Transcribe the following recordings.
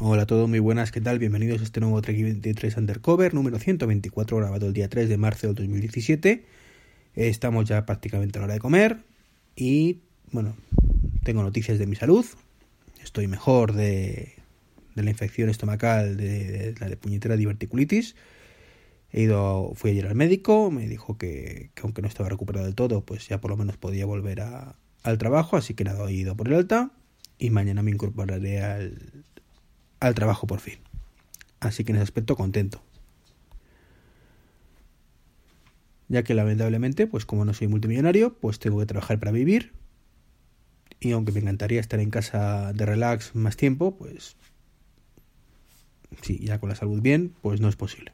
Hola a todos, muy buenas, ¿qué tal? Bienvenidos a este nuevo Trek 23 Undercover número 124 grabado el día 3 de marzo del 2017. Estamos ya prácticamente a la hora de comer y, bueno, tengo noticias de mi salud. Estoy mejor de, de la infección estomacal, de, la de puñetera diverticulitis. He ido, fui ayer al médico, me dijo que, que, aunque no estaba recuperado del todo, pues ya por lo menos podía volver a, al trabajo, así que nada, he ido por el alta y mañana me incorporaré al, al trabajo por fin. Así que en ese aspecto contento. Ya que lamentablemente, pues como no soy multimillonario, pues tengo que trabajar para vivir. Y aunque me encantaría estar en casa de relax más tiempo, pues sí, ya con la salud bien, pues no es posible.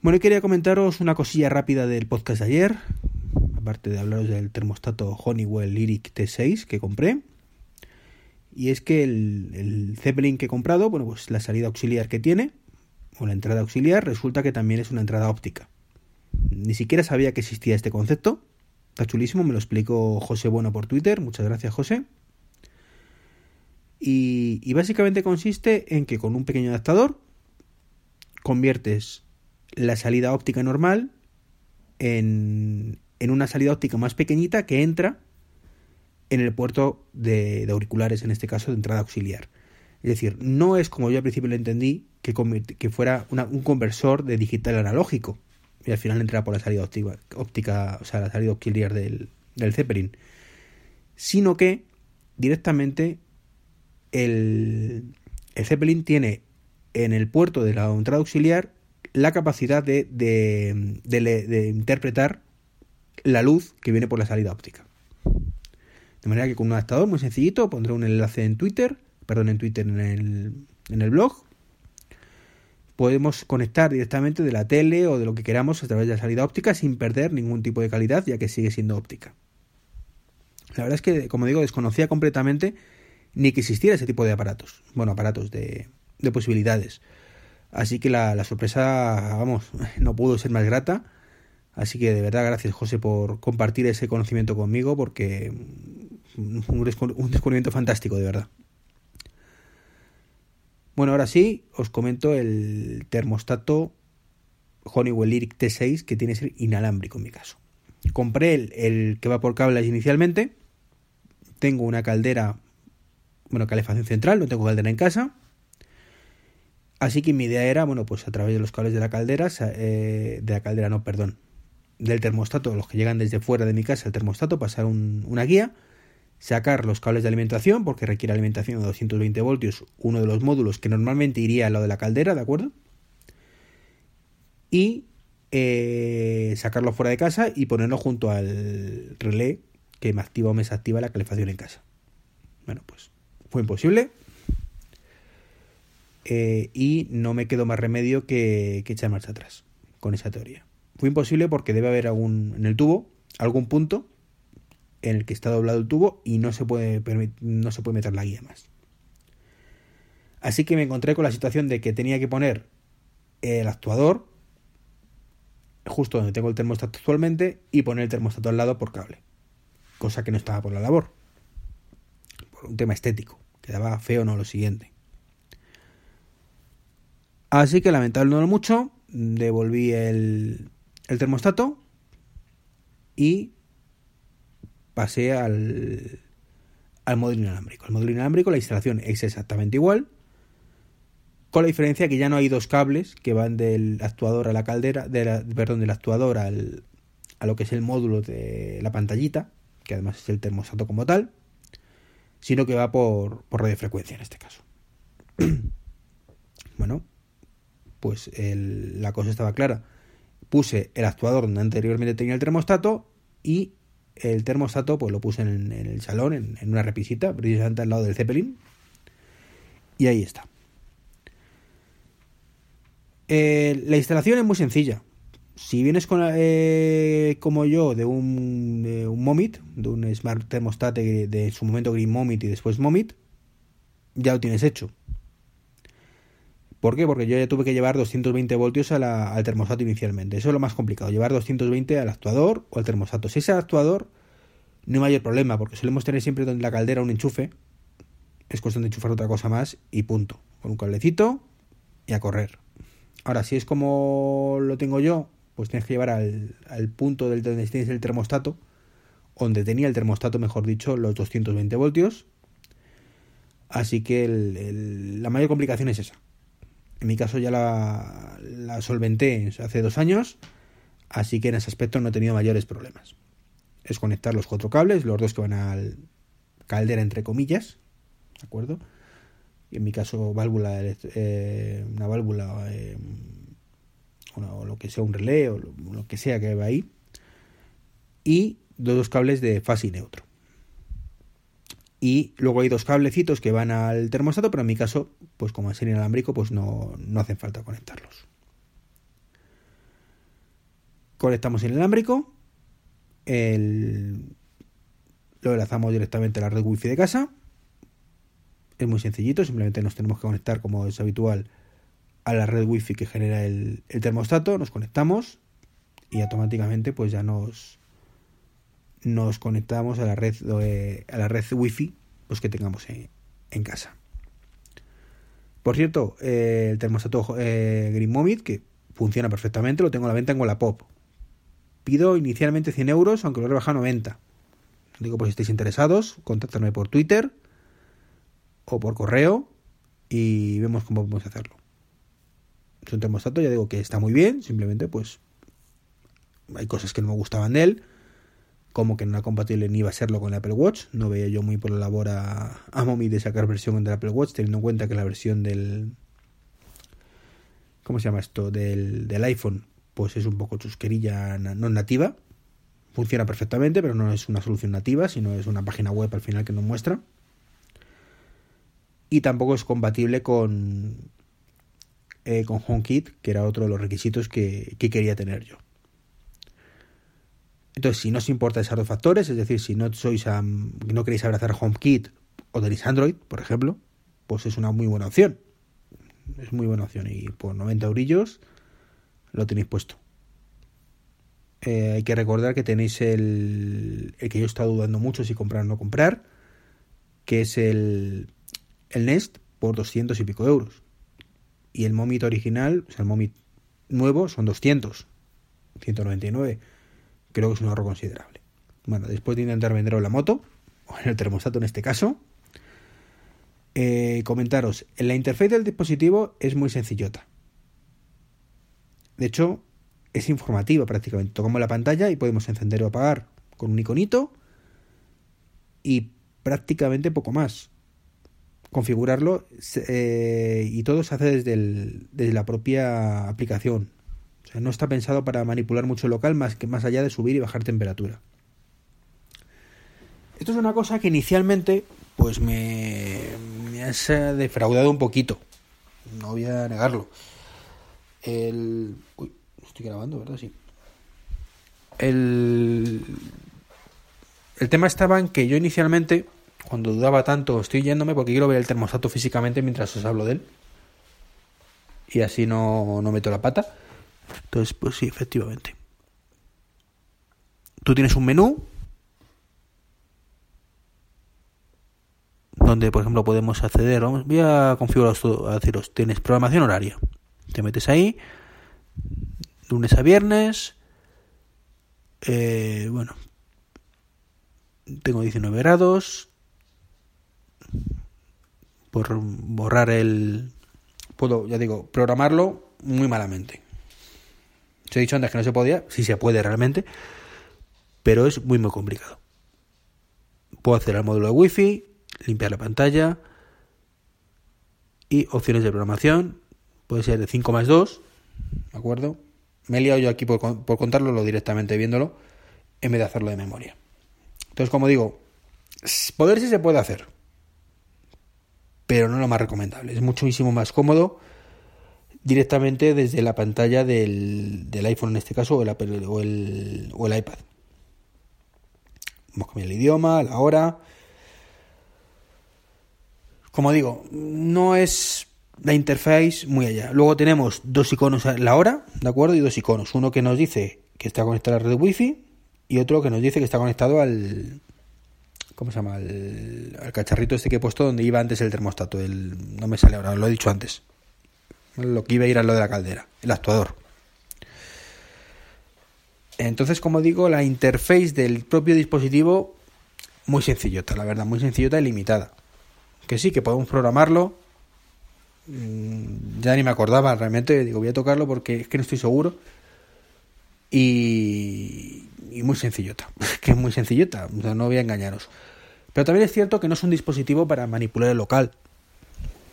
Bueno, y quería comentaros una cosilla rápida del podcast de ayer, aparte de hablaros del termostato Honeywell Lyric T6 que compré. Y es que el, el, Zeppelin que he comprado, bueno, pues la salida auxiliar que tiene, o la entrada auxiliar, resulta que también es una entrada óptica. Ni siquiera sabía que existía este concepto. Está chulísimo, me lo explicó José Bueno por Twitter. Muchas gracias, José. Y, y básicamente consiste en que con un pequeño adaptador conviertes la salida óptica normal en, en una salida óptica más pequeñita que entra en el puerto de, auriculares, en este caso de entrada auxiliar. Es decir, no es como yo al principio lo entendí, que, fuera un conversor de digital analógico y al final entra por la salida óptica, óptica o sea, la salida auxiliar del, del Zeppelin, sino que directamente el, el Zeppelin tiene en el puerto de la entrada auxiliar la capacidad de, de interpretar la luz que viene por la salida óptica. De manera que con un adaptador muy sencillito pondré un enlace en Twitter, perdón, en Twitter, en el, en el blog. Podemos conectar directamente de la tele o de lo que queramos a través de la salida óptica sin perder ningún tipo de calidad, ya que sigue siendo óptica. La verdad es que, como digo, desconocía completamente ni que existiera ese tipo de aparatos. Bueno, aparatos de, de posibilidades. Así que la, la sorpresa, vamos, no pudo ser más grata Así que de verdad gracias José por compartir ese conocimiento conmigo porque un, descubrimiento fantástico de verdad. Bueno, ahora sí, os comento el termostato Honeywell Lyric T6 que tiene que ser inalámbrico en mi caso. Compré el, el que va por cables inicialmente. Tengo una caldera, bueno, calefacción central, no tengo caldera en casa. Así que mi idea era, bueno, pues a través de los cables de la caldera, eh, de la caldera, no, perdón, del termostato, los que llegan desde fuera de mi casa, el termostato, pasar un, una guía, sacar los cables de alimentación, porque requiere alimentación de 220 voltios, uno de los módulos que normalmente iría a lo de la caldera, ¿de acuerdo? Y eh, sacarlo fuera de casa y ponerlo junto al relé que me activa o me desactiva la calefacción en casa. Bueno, pues fue imposible. Eh, y no me quedó más remedio que, que echar marcha atrás con esa teoría. Fue imposible porque debe haber algún en el tubo algún punto en el que está doblado el tubo y no se puede no se puede meter la guía más. Así que me encontré con la situación de que tenía que poner el actuador justo donde tengo el termostato actualmente y poner el termostato al lado por cable. Cosa que no estaba por la labor. Por un tema estético. Quedaba feo no lo siguiente. Así que lamentablemente no mucho, devolví el, el termostato y pasé al, al módulo inalámbrico. El módulo inalámbrico, la instalación es exactamente igual, con la diferencia que ya no hay dos cables que van del actuador a la caldera, de perdón, del actuador al, a lo que es el módulo de la pantallita, que además es el termostato como tal, sino que va por, por radiofrecuencia en este caso. bueno, pues la cosa estaba clara puse el actuador donde anteriormente tenía el termostato y el termostato pues lo puse en, el salón, en, una repisita, precisamente al lado del Zeppelin. Y ahí está. Eh, la instalación es muy sencilla. Si vienes con, eh, como yo de un, de un Momit, de un Smart Thermostat de, de su momento Green Momit y después Momit, ya lo tienes hecho. ¿Por qué? Porque yo ya tuve que llevar 220 voltios a la, al termostato inicialmente. Eso es lo más complicado, llevar 220 al actuador o al termostato. Si es el actuador, no hay mayor problema, porque solemos tener siempre donde la caldera un enchufe es cuestión de enchufar otra cosa más y punto. Con un cablecito y a correr. Ahora, si es como lo tengo yo, pues tienes que llevar al, al punto del donde tienes el termostato, donde tenía el termostato, mejor dicho, los 220 voltios. Así que la mayor complicación es esa. En mi caso ya la, solventé hace dos años, así que en ese aspecto no he tenido mayores problemas. Es conectar los cuatro cables, los dos que van al caldera entre comillas, ¿de acuerdo? Y en mi caso válvula, eh, una válvula eh, o lo que sea un relé o lo, que sea que va ahí y dos cables de fase y neutro. Y luego hay dos cablecitos que van al termostato, pero en mi caso, pues como es inalámbrico, pues no, no hacen falta conectarlos. Conectamos el inalámbrico, el, lo enlazamos directamente a la red wifi de casa. Es muy sencillito, simplemente nos tenemos que conectar como es habitual a la red wifi que genera el, termostato, nos conectamos y automáticamente pues ya nos, nos conectamos a la red eh, a la red wifi pues que tengamos en, casa. Por cierto eh, el termostato eh, Green Momit que funciona perfectamente lo tengo a la venta en Wallapop. Pido inicialmente 100 euros aunque lo he rebajado a 90 digo pues si estáis interesados contactadme por Twitter o por correo y vemos cómo podemos hacerlo. Es un termostato ya digo que está muy bien simplemente pues hay cosas que no me gustaban de él como que no era compatible ni iba a serlo con el Apple Watch. No veía yo muy por la labor a, a Momi de sacar versión del Apple Watch, teniendo en cuenta que la versión del. ¿Cómo se llama esto? Del, del iPhone, pues es un poco chusquerilla no nativa. Funciona perfectamente, pero no es una solución nativa, sino es una página web al final que nos muestra. Y tampoco es compatible con, eh, con HomeKit, que era otro de los requisitos que quería tener yo. Entonces, si no os importa esos dos factores, es decir, si no sois no queréis abrazar HomeKit o tenéis Android, por ejemplo, pues es una muy buena opción. Es muy buena opción y por 90 eurillos lo tenéis puesto. Eh, hay que recordar que tenéis el, que yo he estado dudando mucho si comprar o no comprar, que es el, el Nest por 200 y pico euros. Y el Momit original, o sea, el Momit nuevo son 200, 199 creo que es un ahorro considerable. Bueno, después de intentar venderos la moto, o en el termostato en este caso, eh, comentaros, la interfaz del dispositivo es muy sencillota. De hecho, es informativa prácticamente. Tocamos la pantalla y podemos encender o apagar con un iconito y prácticamente poco más. Configurarlo eh, y todo se hace desde la propia aplicación. O sea, no está pensado para manipular mucho local más que más allá de subir y bajar temperatura. Esto es una cosa que inicialmente pues me, me ha defraudado un poquito. No voy a negarlo. El... Uy, estoy grabando, ¿verdad? Sí. El... El tema estaba en que yo inicialmente, cuando dudaba tanto, estoy yéndome porque quiero ver el termostato físicamente mientras os hablo de él. Y así no, no meto la pata. Entonces, pues sí, efectivamente. Tú tienes un menú donde, por ejemplo, podemos acceder. Vamos, voy a configurar esto, a deciros, tienes programación horaria. Te metes ahí, lunes a viernes. Eh, bueno, tengo 19 grados. Por borrar el. Puedo, ya digo, programarlo muy malamente. Se he dicho antes que no se podía, sí se puede realmente, pero es muy muy complicado. Puedo hacer el módulo de wifi, limpiar la pantalla y opciones de programación. Puede ser de 5 más 2, ¿de acuerdo? Me he liado yo aquí por, por contarlo lo directamente viéndolo en vez de hacerlo de memoria. Entonces, como digo, poder sí se puede hacer, pero no lo más recomendable. Es muchísimo más cómodo directamente desde la pantalla del, del iPhone en este caso o el, o el, iPad. Vamos a cambiar el idioma, la hora. Como digo, no es la interface muy allá. Luego tenemos dos iconos, la hora, ¿de acuerdo? Y dos iconos. Uno que nos dice que está conectado a la red Wi-Fi y otro que nos dice que está conectado al ¿Cómo se llama? El, cacharrito este que he puesto donde iba antes el termostato. El, no me sale ahora, lo he dicho antes. Lo que iba a ir a lo de la caldera. El actuador. Entonces, como digo, la interface del propio dispositivo muy sencillota, la verdad, muy sencillota y limitada. Que sí, que podemos programarlo. Mm, ya ni me acordaba realmente, digo, voy a tocarlo porque es que no estoy seguro. Y, y muy sencillota, que es muy sencillota, no voy a engañaros. Pero también es cierto que no es un dispositivo para manipular el local.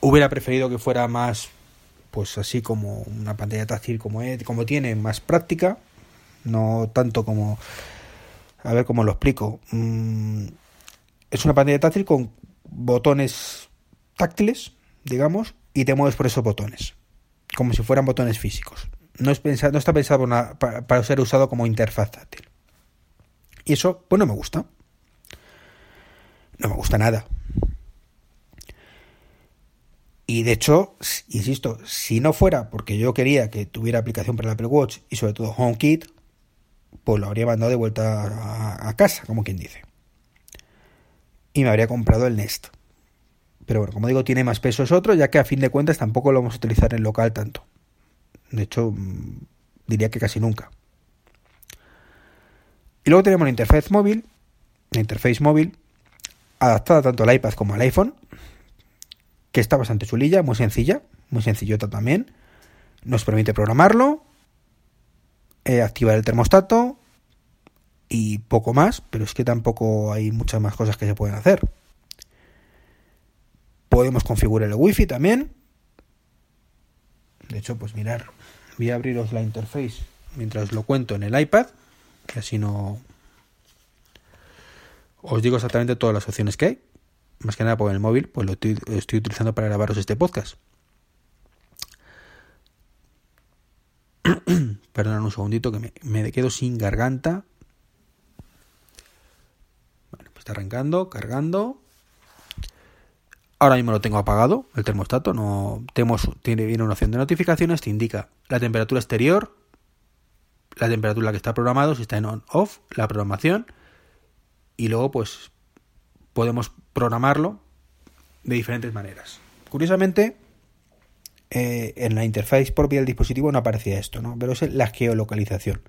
Hubiera preferido que fuera más, pues así como una pantalla táctil como, como tiene, más práctica, no tanto como... A ver cómo lo explico. Mm, es una pantalla táctil con botones táctiles, digamos, y te mueves por esos botones, como si fueran botones físicos. No, es pensado, no está pensado para, ser usado como interfaz táctil. Y eso, pues no me gusta. No me gusta nada. Y de hecho, insisto, si no fuera porque yo quería que tuviera aplicación para el Apple Watch y sobre todo HomeKit, pues lo habría mandado de vuelta a casa, como quien dice y me habría comprado el Nest. Pero bueno, como digo, tiene más peso es otro, ya que a fin de cuentas tampoco lo vamos a utilizar en local tanto. De hecho, mm, diría que casi nunca. Y luego tenemos la interfaz móvil, la interface móvil, adaptada tanto al iPad como al iPhone, que está bastante chulilla, muy sencilla, muy sencillota también. Nos permite programarlo, eh, activar el termostato, y poco más, pero es que tampoco hay muchas más cosas que se pueden hacer. Podemos configurar el wifi también. De hecho, pues mirar, voy a abriros la interface mientras lo cuento en el iPad, que así no os digo exactamente todas las opciones que hay. Más que nada por el móvil, pues lo estoy, utilizando para grabaros este podcast. Perdón un segundito que me, quedo sin garganta Está arrancando, cargando. Ahora mismo lo tengo apagado, el termostato. No tenemos, tiene viene una opción de notificaciones, te indica la temperatura exterior, la temperatura que está programado, si está en on off, la programación. Y luego, pues, podemos programarlo de diferentes maneras. Curiosamente, eh, en la interfaz propia del dispositivo no aparecía esto, ¿no? Pero es la geolocalización.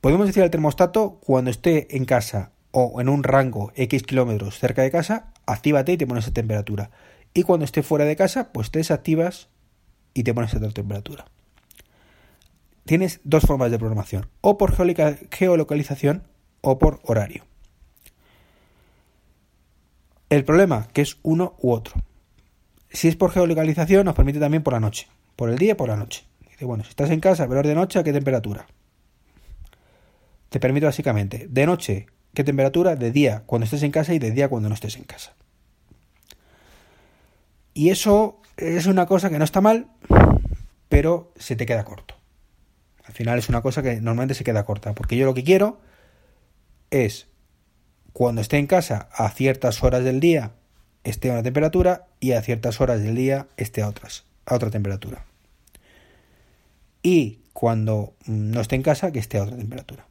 Podemos decir al termostato cuando esté en casa o en un rango X kilómetros cerca de casa, actívate y te pones a temperatura. Y cuando esté fuera de casa, pues te desactivas y te pones a otra temperatura. Tienes dos formas de programación, o por geolocalización o por horario. El problema, que es uno u otro. Si es por geolocalización, nos permite también por la noche. Por el día y por la noche. Dice, bueno, si estás en casa, pero de noche, ¿a qué temperatura? Te permite básicamente, de noche, ¿Qué temperatura? De día cuando estés en casa y de día cuando no estés en casa. Y eso es una cosa que no está mal, pero se te queda corto. Al final es una cosa que normalmente se queda corta, porque yo lo que quiero es cuando esté en casa a ciertas horas del día esté a una temperatura y a ciertas horas del día esté a otras, a otra temperatura. Y cuando no esté en casa que esté a otra temperatura.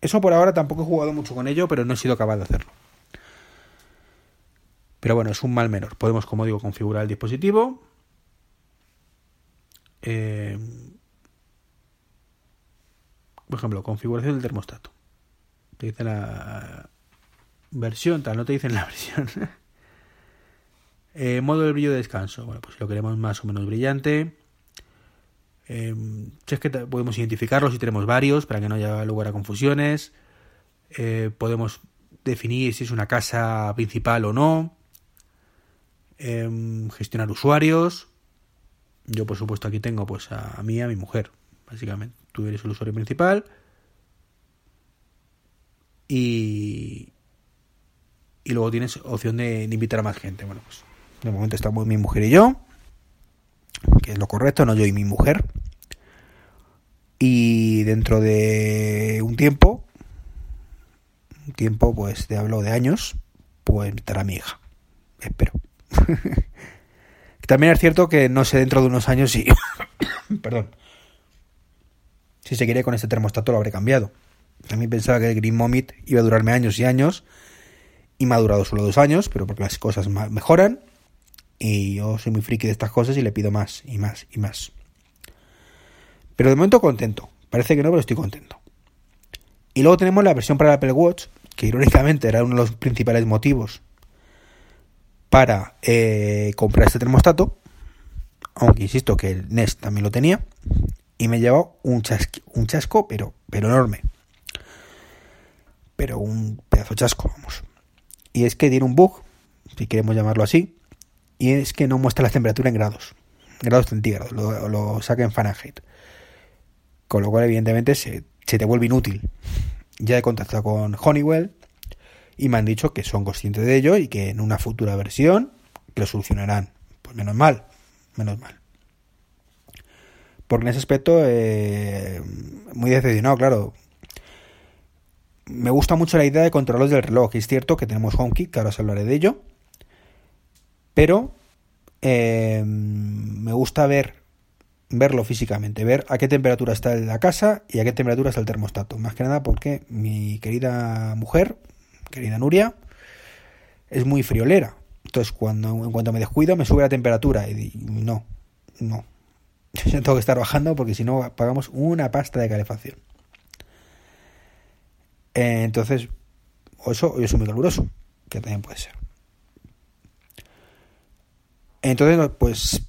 Eso por ahora tampoco he jugado mucho con ello, pero no he sido capaz de hacerlo. Pero bueno, es un mal menor. Podemos, como digo, configurar el dispositivo. Eh, por ejemplo, configuración del termostato. Te dice la versión, tal, no te dicen la versión. eh, modo de brillo de descanso. Bueno, pues lo queremos más o menos brillante. Eh, si es que podemos identificarlos si tenemos varios para que no haya lugar a confusiones. Eh, podemos definir si es una casa principal o no. Em, gestionar usuarios. Yo, por supuesto, aquí tengo pues a, mí y a mi mujer. Básicamente, tú eres el usuario principal. Y, y luego tienes opción de, invitar a más gente. Bueno, pues de momento estamos mi mujer y yo que es lo correcto, no yo y mi mujer. Y dentro de un tiempo, un tiempo pues te hablo de años, pues estará mi hija. Espero. También es cierto que no sé dentro de unos años si... Perdón. Si seguiré con este termostato lo habré cambiado. También pensaba que el Green Momit iba a durarme años y años Y me ha durado solo dos años, pero porque las cosas mejoran. Y yo soy muy friki de estas cosas y le pido más y más y más. Pero de momento contento. Parece que no, pero estoy contento. Y luego tenemos la versión para el Apple Watch, que irónicamente era uno de los principales motivos para eh, comprar este termostato. Aunque insisto que el Nest también lo tenía. Y me llevó un, un chasco, pero, pero enorme. Pero un pedazo chasco, vamos. Y es que tiene un bug, si queremos llamarlo así. Y es que no muestra la temperatura en grados. Grados centígrados. Lo, lo saca en Fahrenheit. Con lo cual, evidentemente, se, se te vuelve inútil. Ya he contactado con Honeywell y me han dicho que son conscientes de ello y que en una futura versión lo solucionarán. Pues menos mal, menos mal. Porque en ese aspecto, eh, muy decepcionado, claro. Me gusta mucho la idea de controlarlos del reloj. Es cierto que tenemos HomeKit, que ahora os hablaré de ello. Pero eh, me gusta ver verlo físicamente, ver a qué temperatura está la casa y a qué temperatura está el termostato. Más que nada porque mi querida mujer, querida Nuria, es muy friolera. Entonces, cuando en cuanto me descuido, me sube la temperatura. Y no, no. Yo tengo que estar bajando porque si no, pagamos una pasta de calefacción. Eh, entonces, o eso, o muy caluroso, que también puede ser. Entonces, pues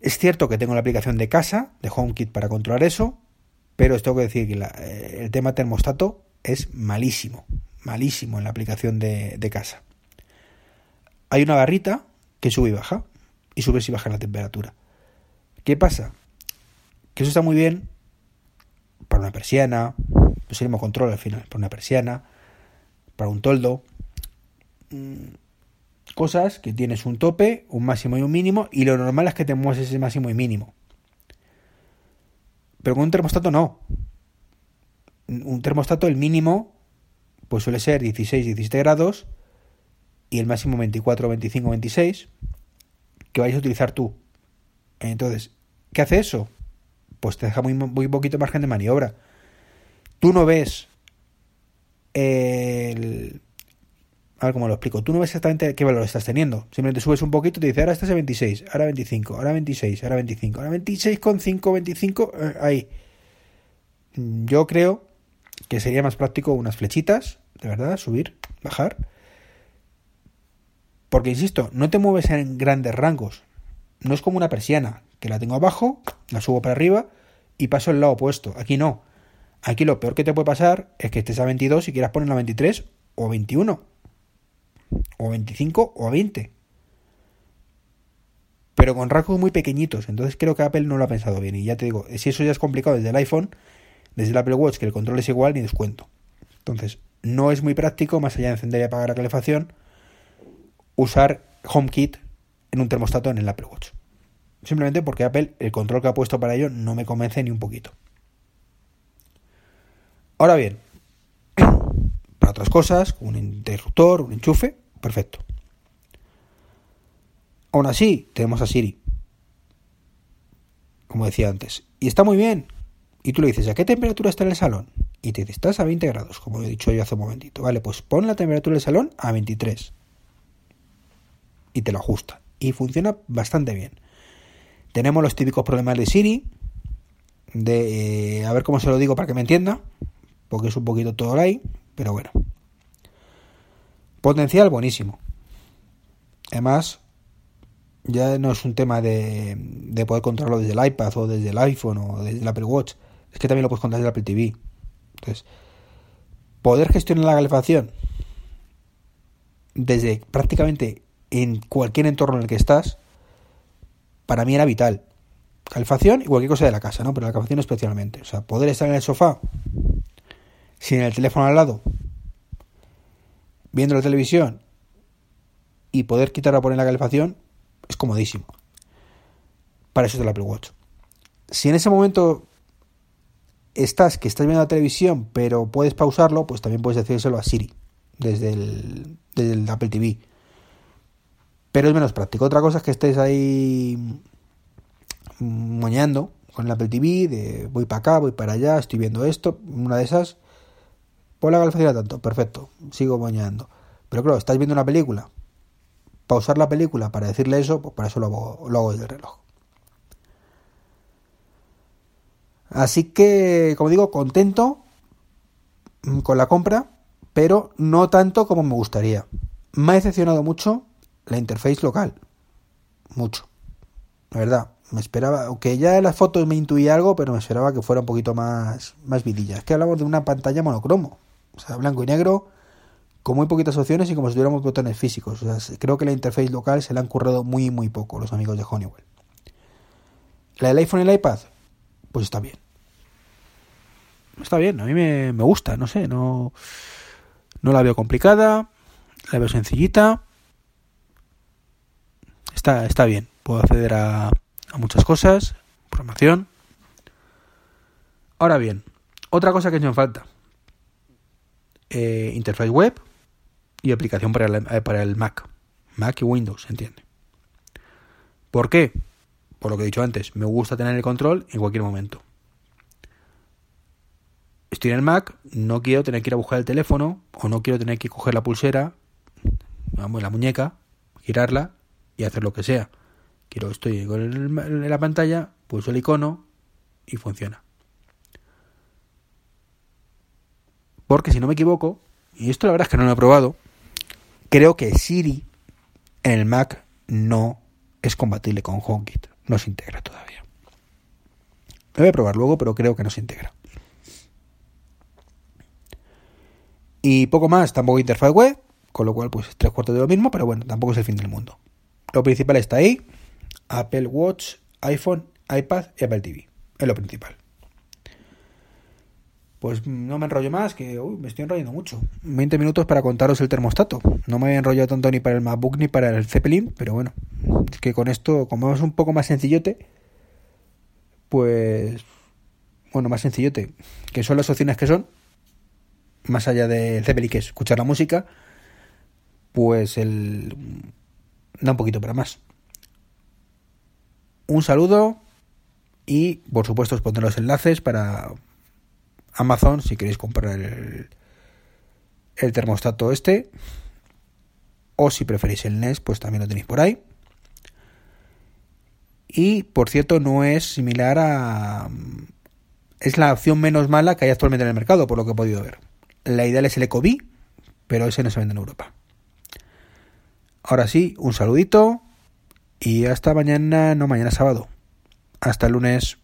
es cierto que tengo la aplicación de casa, de HomeKit, para controlar eso, pero os tengo que decir que eh, el tema termostato es malísimo, malísimo en la aplicación de, casa. Hay una barrita que sube y baja, y sube y baja la temperatura. ¿Qué pasa? Que eso está muy bien para una persiana, pues control al final, para una persiana, para un toldo. Mm, cosas que tienes un tope, un máximo y un mínimo, y lo normal es que te mueves ese máximo y mínimo. Pero con un termostato no. Un termostato, el mínimo, pues suele ser 16, 17 grados, y el máximo 24, 25, 26, que vayas a utilizar tú. Entonces, ¿qué hace eso? Pues te deja muy, muy poquito margen de maniobra. Tú no ves el, a ver cómo lo explico. Tú no ves exactamente qué valor estás teniendo. Simplemente subes un poquito y te dice, ahora estás a 26, ahora 25, ahora 26, ahora 25, ahora 26,5, 25, eh, ahí. Yo creo que sería más práctico unas flechitas, de verdad, subir, bajar. Porque, insisto, no te mueves en grandes rangos. No es como una persiana, que la tengo abajo, la subo para arriba y paso al lado opuesto. Aquí no. Aquí lo peor que te puede pasar es que estés a 22 y quieras poner a 23 o 21 o 25 o 20. Pero con rangos muy pequeñitos. Entonces creo que Apple no lo ha pensado bien. Y ya te digo, si eso ya es complicado desde el iPhone, desde el Apple Watch, que el control es igual, ni descuento. Entonces, no es muy práctico, más allá de encender y apagar la calefacción, usar HomeKit en un termostato en el Apple Watch. Simplemente porque Apple, el control que ha puesto para ello, no me convence ni un poquito. Ahora bien, para otras cosas, un interruptor, un enchufe, perfecto. Aún así, tenemos a Siri. Como decía antes. Y está muy bien. Y tú le dices, ¿a qué temperatura está en el salón? Y te dice, estás a 20 grados, como he dicho yo hace un momentito. Vale, pues pon la temperatura del salón a 23. Y te lo ajusta. Y funciona bastante bien. Tenemos los típicos problemas de Siri. De, eh, a ver cómo se lo digo para que me entienda. Porque es un poquito todo ahí. Pero bueno. Potencial buenísimo. Además, ya no es un tema de, de, poder controlarlo desde el iPad o desde el iPhone o desde el Apple Watch. Es que también lo puedes controlar desde el Apple TV. Entonces, poder gestionar la calefacción desde prácticamente en cualquier entorno en el que estás, para mí era vital. Calefacción y cualquier cosa de la casa, ¿no? Pero la calefacción especialmente. O sea, poder estar en el sofá sin el teléfono al lado, viendo la televisión y poder quitar o poner la calefacción es comodísimo. Para eso es el Apple Watch. Si en ese momento estás que estás viendo la televisión pero puedes pausarlo, pues también puedes decírselo a Siri desde el, desde el Apple TV. Pero es menos práctico. Otra cosa es que estés ahí moñando con el Apple TV, de voy para acá, voy para allá, estoy viendo esto, una de esas Pon la calefacción tanto, perfecto, sigo bañando. Pero claro, estáis viendo una película, pausar la película para decirle eso, pues para eso lo hago, lo hago desde el reloj. Así que, como digo, contento con la compra, pero no tanto como me gustaría. Me ha decepcionado mucho la interface local. Mucho. La verdad, me esperaba, aunque ya en las fotos me intuía algo, pero me esperaba que fuera un poquito más, más vidilla. Es que hablamos de una pantalla monocromo, o sea, blanco y negro, con muy poquitas opciones y como si tuviéramos botones físicos. Creo que la interface local se la han currado muy, muy poco los amigos de Honeywell. La del iPhone y el iPad, pues está bien. Está bien, a mí me, me gusta, no sé, no, no la veo complicada, la veo sencillita. Está, está bien, puedo acceder a, a muchas cosas, programación. Ahora bien, otra cosa que hecho en falta. Eh, interfaz web y aplicación para el, eh, para el Mac. Mac y Windows, ¿se entiende? ¿Por qué? Por lo que he dicho antes, me gusta tener el control en cualquier momento. Estoy en el Mac, no quiero tener que ir a buscar el teléfono o no quiero tener que coger la pulsera, vamos, la muñeca, girarla y hacer lo que sea. Quiero, estoy en la pantalla, pulso el icono y funciona. Porque si no me equivoco, y esto la verdad es que no lo he probado, creo que Siri en el Mac no es compatible con HomeKit. No se integra todavía. Lo voy a probar luego, pero creo que no se integra. Y poco más, tampoco interfaz web, con lo cual pues tres cuartos de lo mismo, pero bueno, tampoco es el fin del mundo. Lo principal está ahí, Apple Watch, iPhone, iPad y Apple TV. Es lo principal. Pues no me enrollo más, que me estoy enrollando mucho. 20 minutos para contaros el termostato. No me había enrollado tanto ni para el MacBook ni para el Zeppelin, pero bueno, es que con esto, como es un poco más sencillote, pues, bueno, más sencillote, que son las opciones que son, más allá del Zeppelin, que es escuchar la música, pues el da un poquito para más. Un saludo y por supuesto os pondré los enlaces para Amazon si queréis comprar el, el termostato este. O si preferís el NES, pues también lo tenéis por ahí. Y por cierto, no es similar a. Es la opción menos mala que hay actualmente en el mercado, por lo que he podido ver. La ideal es el Ecobee, pero ese no se vende en Europa. Ahora sí, un saludito y hasta mañana, no mañana sábado. Hasta el lunes.